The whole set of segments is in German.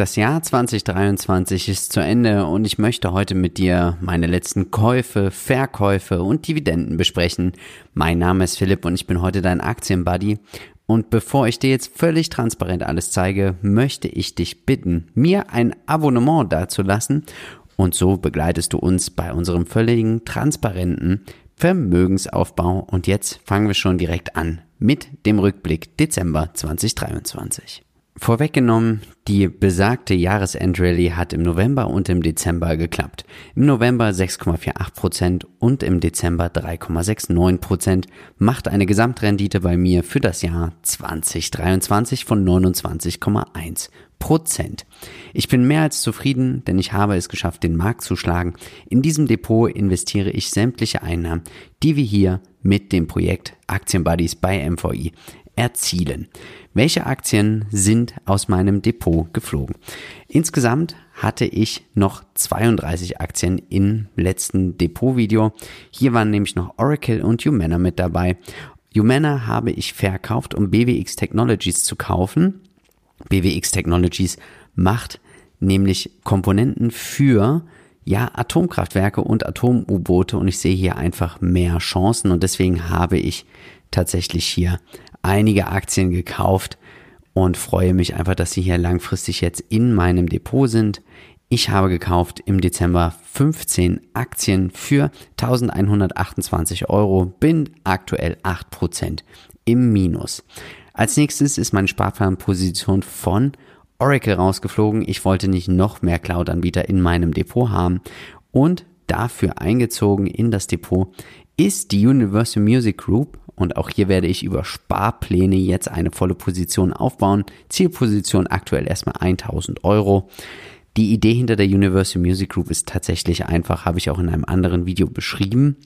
Das Jahr 2023 ist zu Ende und ich möchte heute mit dir meine letzten Käufe, Verkäufe und Dividenden besprechen. Mein Name ist Philipp und ich bin heute dein Aktienbuddy. Und bevor ich dir jetzt völlig transparent alles zeige, möchte ich dich bitten, mir ein Abonnement dazulassen und so begleitest du uns bei unserem völligen transparenten Vermögensaufbau. Und jetzt fangen wir schon direkt an mit dem Rückblick Dezember 2023. Vorweggenommen, die besagte Jahresendrallye hat im November und im Dezember geklappt. Im November 6,48% und im Dezember 3,69% macht eine Gesamtrendite bei mir für das Jahr 2023 von 29,1%. Ich bin mehr als zufrieden, denn ich habe es geschafft, den Markt zu schlagen. In diesem Depot investiere ich sämtliche Einnahmen, die wir hier mit dem Projekt Aktienbuddies bei MVI erzielen. Welche Aktien sind aus meinem Depot geflogen? Insgesamt hatte ich noch 32 Aktien im letzten Depot-Video. Hier waren nämlich noch Oracle und Humana mit dabei. Humana habe ich verkauft, um BWX Technologies zu kaufen. BWX Technologies macht nämlich Komponenten für ja, Atomkraftwerke und Atom-U-Boote und ich sehe hier einfach mehr Chancen und deswegen habe ich tatsächlich hier einige Aktien gekauft und freue mich einfach, dass sie hier langfristig jetzt in meinem Depot sind. Ich habe gekauft im Dezember 15 Aktien für 1128 Euro, bin aktuell 8% im Minus. Als nächstes ist meine Sparplanposition von Oracle rausgeflogen. Ich wollte nicht noch mehr Cloud-Anbieter in meinem Depot haben und dafür eingezogen in das Depot ist die Universal Music Group und auch hier werde ich über Sparpläne jetzt eine volle Position aufbauen. Zielposition aktuell erstmal 1000 Euro. Die Idee hinter der Universal Music Group ist tatsächlich einfach, habe ich auch in einem anderen Video beschrieben,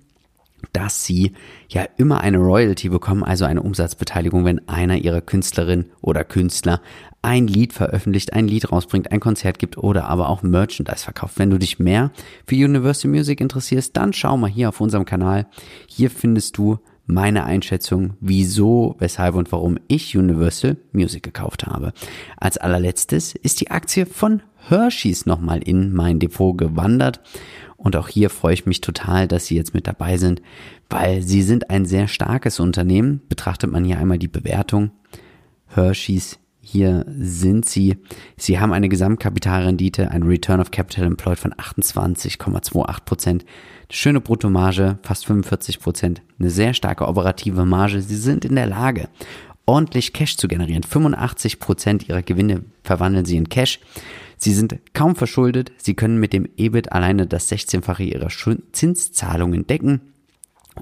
dass sie ja immer eine Royalty bekommen, also eine Umsatzbeteiligung, wenn einer ihrer Künstlerin oder Künstler ein Lied veröffentlicht, ein Lied rausbringt, ein Konzert gibt oder aber auch Merchandise verkauft. Wenn du dich mehr für Universal Music interessierst, dann schau mal hier auf unserem Kanal. Hier findest du meine Einschätzung, wieso, weshalb und warum ich Universal Music gekauft habe. Als allerletztes ist die Aktie von Hershey's nochmal in mein Depot gewandert. Und auch hier freue ich mich total, dass Sie jetzt mit dabei sind, weil Sie sind ein sehr starkes Unternehmen. Betrachtet man hier einmal die Bewertung. Hershey's hier sind sie. Sie haben eine Gesamtkapitalrendite, ein Return of Capital Employed von 28,28 Prozent. Schöne Bruttomarge, fast 45 Prozent. Eine sehr starke operative Marge. Sie sind in der Lage, ordentlich Cash zu generieren. 85 Prozent ihrer Gewinne verwandeln sie in Cash. Sie sind kaum verschuldet. Sie können mit dem EBIT alleine das 16-fache ihrer Zinszahlungen decken.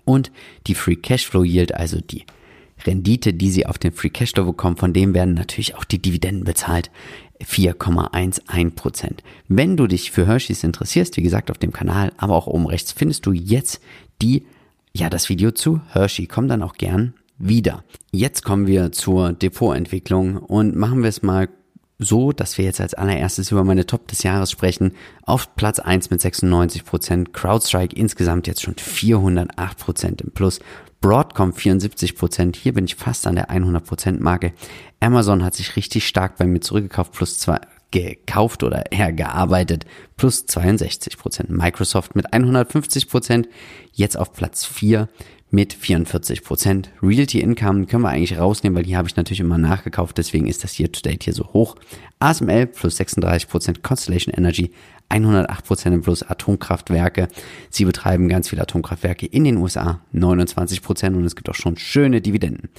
Und die Free Cashflow Yield, also die Rendite, die sie auf den Free Cashflow bekommen, von dem werden natürlich auch die Dividenden bezahlt. 4,11 Prozent. Wenn du dich für Hershey's interessierst, wie gesagt, auf dem Kanal, aber auch oben rechts findest du jetzt die, ja, das Video zu Hershey. Komm dann auch gern wieder. Jetzt kommen wir zur Depotentwicklung und machen wir es mal so, dass wir jetzt als allererstes über meine Top des Jahres sprechen. Auf Platz 1 mit 96%, CrowdStrike insgesamt jetzt schon 408% im Plus. Broadcom 74%, hier bin ich fast an der 100% Marke. Amazon hat sich richtig stark bei mir zurückgekauft, plus zwei, gekauft oder eher gearbeitet, plus 62%. Microsoft mit 150%, jetzt auf Platz 4 mit 44 Prozent. Realty Income können wir eigentlich rausnehmen, weil hier habe ich natürlich immer nachgekauft, deswegen ist das Year to Date hier so hoch. ASML plus 36 Prozent, Constellation Energy 108 Prozent im Plus, Atomkraftwerke. Sie betreiben ganz viele Atomkraftwerke in den USA, 29 Prozent und es gibt auch schon schöne Dividenden.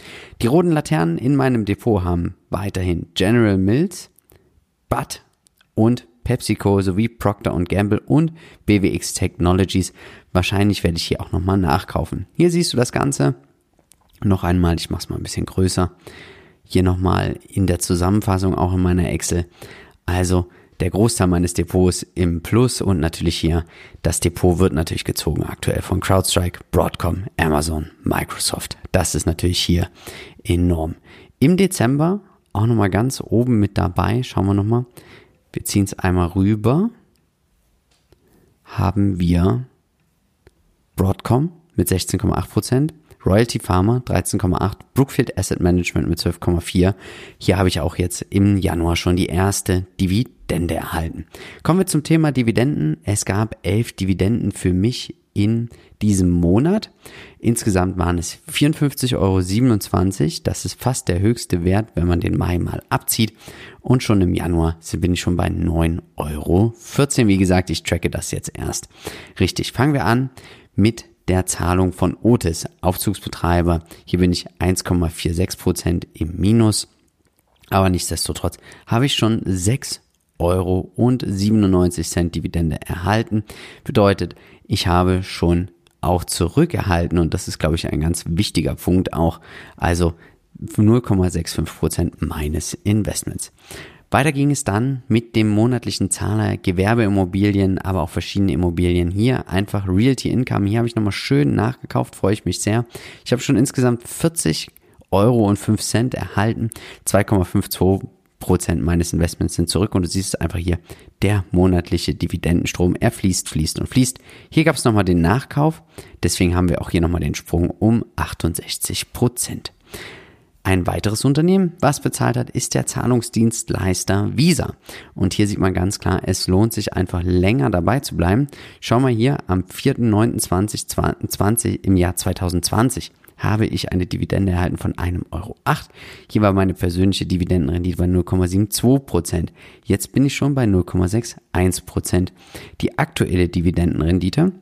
Die roten Laternen in meinem Depot haben weiterhin General Mills, Butt und PepsiCo sowie Procter Gamble und BWX Technologies. Wahrscheinlich werde ich hier auch nochmal nachkaufen. Hier siehst du das Ganze. Noch einmal, ich mache es mal ein bisschen größer. Hier nochmal in der Zusammenfassung, auch in meiner Excel. Also der Großteil meines Depots im Plus und natürlich hier das Depot wird natürlich gezogen aktuell von CrowdStrike, Broadcom, Amazon, Microsoft. Das ist natürlich hier enorm. Im Dezember auch nochmal ganz oben mit dabei, schauen wir nochmal, wir ziehen es einmal rüber. Haben wir Broadcom mit 16,8%, Royalty Pharma 13,8, Brookfield Asset Management mit 12,4. Hier habe ich auch jetzt im Januar schon die erste Dividende erhalten. Kommen wir zum Thema Dividenden. Es gab elf Dividenden für mich in diesem Monat. Insgesamt waren es 54,27 Euro. Das ist fast der höchste Wert, wenn man den Mai mal abzieht. Und schon im Januar bin ich schon bei 9,14 Euro. Wie gesagt, ich tracke das jetzt erst. Richtig, fangen wir an mit der Zahlung von Otis, Aufzugsbetreiber. Hier bin ich 1,46 Prozent im Minus. Aber nichtsdestotrotz habe ich schon 6 Euro und 97 Cent Dividende erhalten. Bedeutet, ich habe schon auch zurückerhalten und das ist, glaube ich, ein ganz wichtiger Punkt auch. Also 0,65 Prozent meines Investments. Weiter ging es dann mit dem monatlichen Zahler Gewerbeimmobilien, aber auch verschiedene Immobilien. Hier einfach Realty Income. Hier habe ich nochmal schön nachgekauft, freue ich mich sehr. Ich habe schon insgesamt 40 Euro und 5 Cent erhalten. 2,52 Prozent meines Investments sind zurück und du siehst einfach hier der monatliche Dividendenstrom. Er fließt, fließt und fließt. Hier gab es nochmal den Nachkauf. Deswegen haben wir auch hier nochmal den Sprung um 68 Prozent. Ein weiteres Unternehmen, was bezahlt hat, ist der Zahlungsdienstleister Visa. Und hier sieht man ganz klar, es lohnt sich einfach länger dabei zu bleiben. Schau mal hier am 4.9.2020 im Jahr 2020 habe ich eine Dividende erhalten von einem Euro. Hier war meine persönliche Dividendenrendite bei 0,72 Prozent. Jetzt bin ich schon bei 0,61 Prozent. Die aktuelle Dividendenrendite,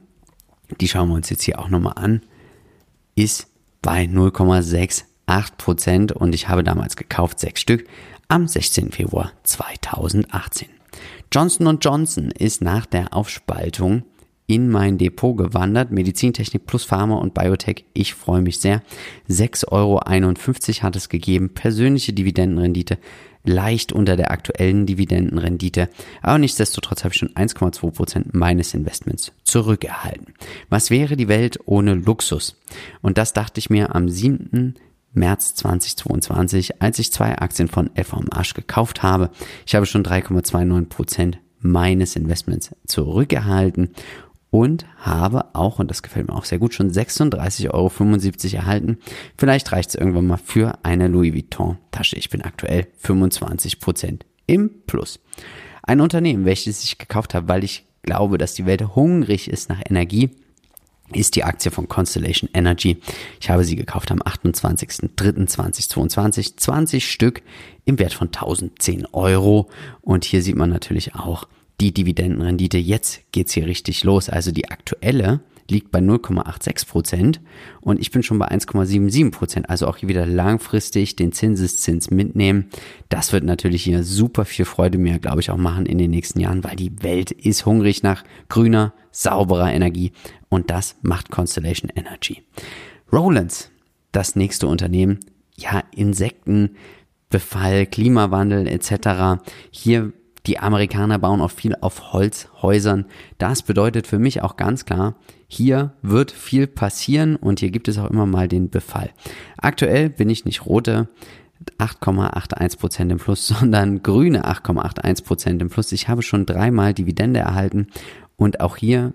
die schauen wir uns jetzt hier auch nochmal an, ist bei 0,6 8% und ich habe damals gekauft, sechs Stück, am 16. Februar 2018. Johnson Johnson ist nach der Aufspaltung in mein Depot gewandert. Medizintechnik plus Pharma und Biotech. Ich freue mich sehr. 6,51 Euro hat es gegeben. Persönliche Dividendenrendite leicht unter der aktuellen Dividendenrendite. Aber nichtsdestotrotz habe ich schon 1,2 Prozent meines Investments zurückerhalten. Was wäre die Welt ohne Luxus? Und das dachte ich mir am 7. März 2022, als ich zwei Aktien von FOMH gekauft habe. Ich habe schon 3,29 Prozent meines Investments zurückerhalten und habe auch, und das gefällt mir auch sehr gut, schon 36,75 Euro erhalten. Vielleicht reicht es irgendwann mal für eine Louis Vuitton Tasche. Ich bin aktuell 25 Prozent im Plus. Ein Unternehmen, welches ich gekauft habe, weil ich glaube, dass die Welt hungrig ist nach Energie, ist die Aktie von Constellation Energy. Ich habe sie gekauft am 28.03.2022, 20 Stück im Wert von 1010 Euro. Und hier sieht man natürlich auch die Dividendenrendite. Jetzt geht's hier richtig los. Also die aktuelle liegt bei 0,86 Prozent und ich bin schon bei 1,77 Prozent. Also auch hier wieder langfristig den Zinseszins mitnehmen. Das wird natürlich hier super viel Freude mir, glaube ich, auch machen in den nächsten Jahren, weil die Welt ist hungrig nach grüner, sauberer Energie und das macht Constellation Energy. Rollins, das nächste Unternehmen, ja, Insektenbefall, Klimawandel etc. Hier die Amerikaner bauen auch viel auf Holzhäusern. Das bedeutet für mich auch ganz klar, hier wird viel passieren und hier gibt es auch immer mal den Befall. Aktuell bin ich nicht rote 8,81% im Plus, sondern grüne 8,81% im Plus. Ich habe schon dreimal Dividende erhalten und auch hier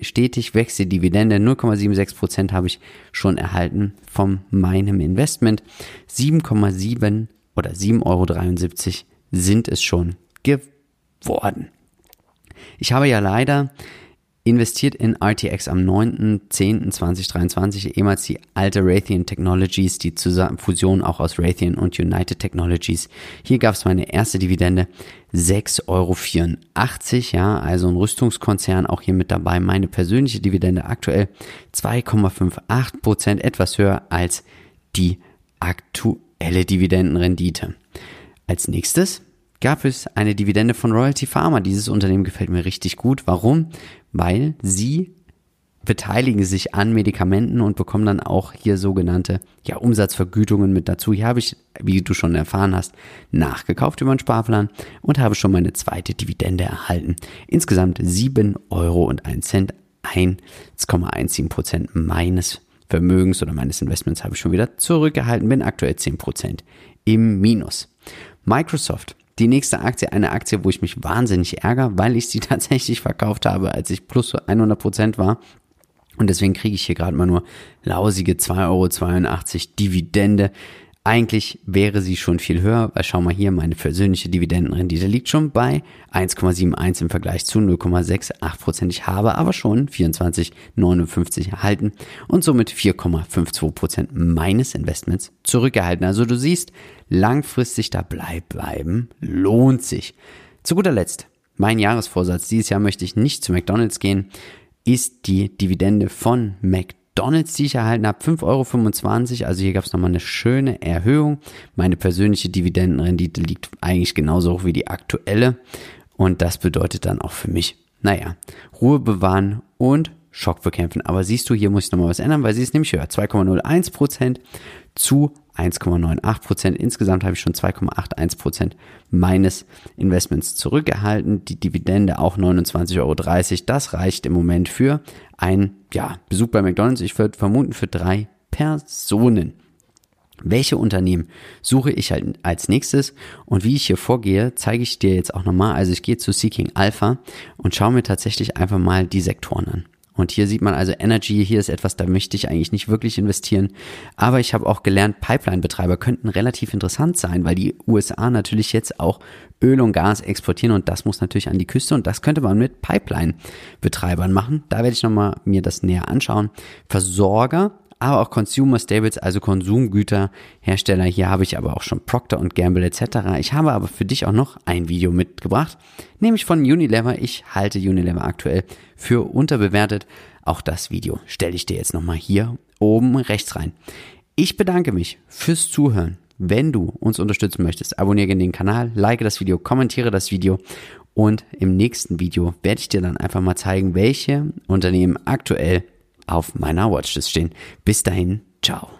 stetig wächst die Dividende. 0,76% habe ich schon erhalten von meinem Investment. 7,7 oder 7,73 Euro sind es schon geworden. Ich habe ja leider investiert in RTX am 9.10.2023, ehemals die alte Raytheon Technologies, die Fusion auch aus Raytheon und United Technologies. Hier gab es meine erste Dividende 6,84 Euro. Ja, also ein Rüstungskonzern auch hier mit dabei. Meine persönliche Dividende aktuell 2,58 Prozent, etwas höher als die aktuelle Dividendenrendite. Als nächstes gab es eine Dividende von Royalty Pharma. Dieses Unternehmen gefällt mir richtig gut. Warum? Weil sie beteiligen sich an Medikamenten und bekommen dann auch hier sogenannte ja, Umsatzvergütungen mit dazu. Hier habe ich, wie du schon erfahren hast, nachgekauft über einen Sparplan und habe schon meine zweite Dividende erhalten. Insgesamt 7 Euro und 1 Cent, 1,17 Prozent meines Vermögens oder meines Investments habe ich schon wieder zurückgehalten, bin aktuell 10 Prozent im Minus. Microsoft die nächste Aktie, eine Aktie, wo ich mich wahnsinnig ärgere, weil ich sie tatsächlich verkauft habe, als ich plus 100 Prozent war. Und deswegen kriege ich hier gerade mal nur lausige 2,82 Euro Dividende. Eigentlich wäre sie schon viel höher, weil schau mal hier, meine persönliche Dividendenrendite liegt schon bei 1,71 im Vergleich zu 0,68% Ich habe aber schon 24,59 erhalten und somit 4,52% meines Investments zurückgehalten. Also du siehst, langfristig dabei bleiben lohnt sich. Zu guter Letzt, mein Jahresvorsatz. Dieses Jahr möchte ich nicht zu McDonald's gehen ist die Dividende von McDonald's, die ich erhalten habe, 5,25 Euro. Also hier gab es nochmal eine schöne Erhöhung. Meine persönliche Dividendenrendite liegt eigentlich genauso hoch wie die aktuelle. Und das bedeutet dann auch für mich, naja, Ruhe bewahren und Schock bekämpfen. Aber siehst du, hier muss ich nochmal was ändern, weil sie ist nämlich höher. 2,01% zu 1,98 Prozent. Insgesamt habe ich schon 2,81 Prozent meines Investments zurückgehalten. Die Dividende auch 29,30 Euro. Das reicht im Moment für einen ja, Besuch bei McDonald's. Ich würde vermuten für drei Personen. Welche Unternehmen suche ich halt als nächstes und wie ich hier vorgehe, zeige ich dir jetzt auch nochmal. Also ich gehe zu Seeking Alpha und schaue mir tatsächlich einfach mal die Sektoren an. Und hier sieht man also Energy, hier ist etwas, da möchte ich eigentlich nicht wirklich investieren. Aber ich habe auch gelernt, Pipeline-Betreiber könnten relativ interessant sein, weil die USA natürlich jetzt auch Öl und Gas exportieren und das muss natürlich an die Küste und das könnte man mit Pipeline-Betreibern machen. Da werde ich nochmal mir das näher anschauen. Versorger aber auch Consumer Stables, also Konsumgüterhersteller. Hier habe ich aber auch schon Procter Gamble etc. Ich habe aber für dich auch noch ein Video mitgebracht, nämlich von Unilever. Ich halte Unilever aktuell für unterbewertet. Auch das Video stelle ich dir jetzt nochmal hier oben rechts rein. Ich bedanke mich fürs Zuhören. Wenn du uns unterstützen möchtest, abonniere den Kanal, like das Video, kommentiere das Video und im nächsten Video werde ich dir dann einfach mal zeigen, welche Unternehmen aktuell auf meiner Watchlist stehen. Bis dahin, ciao.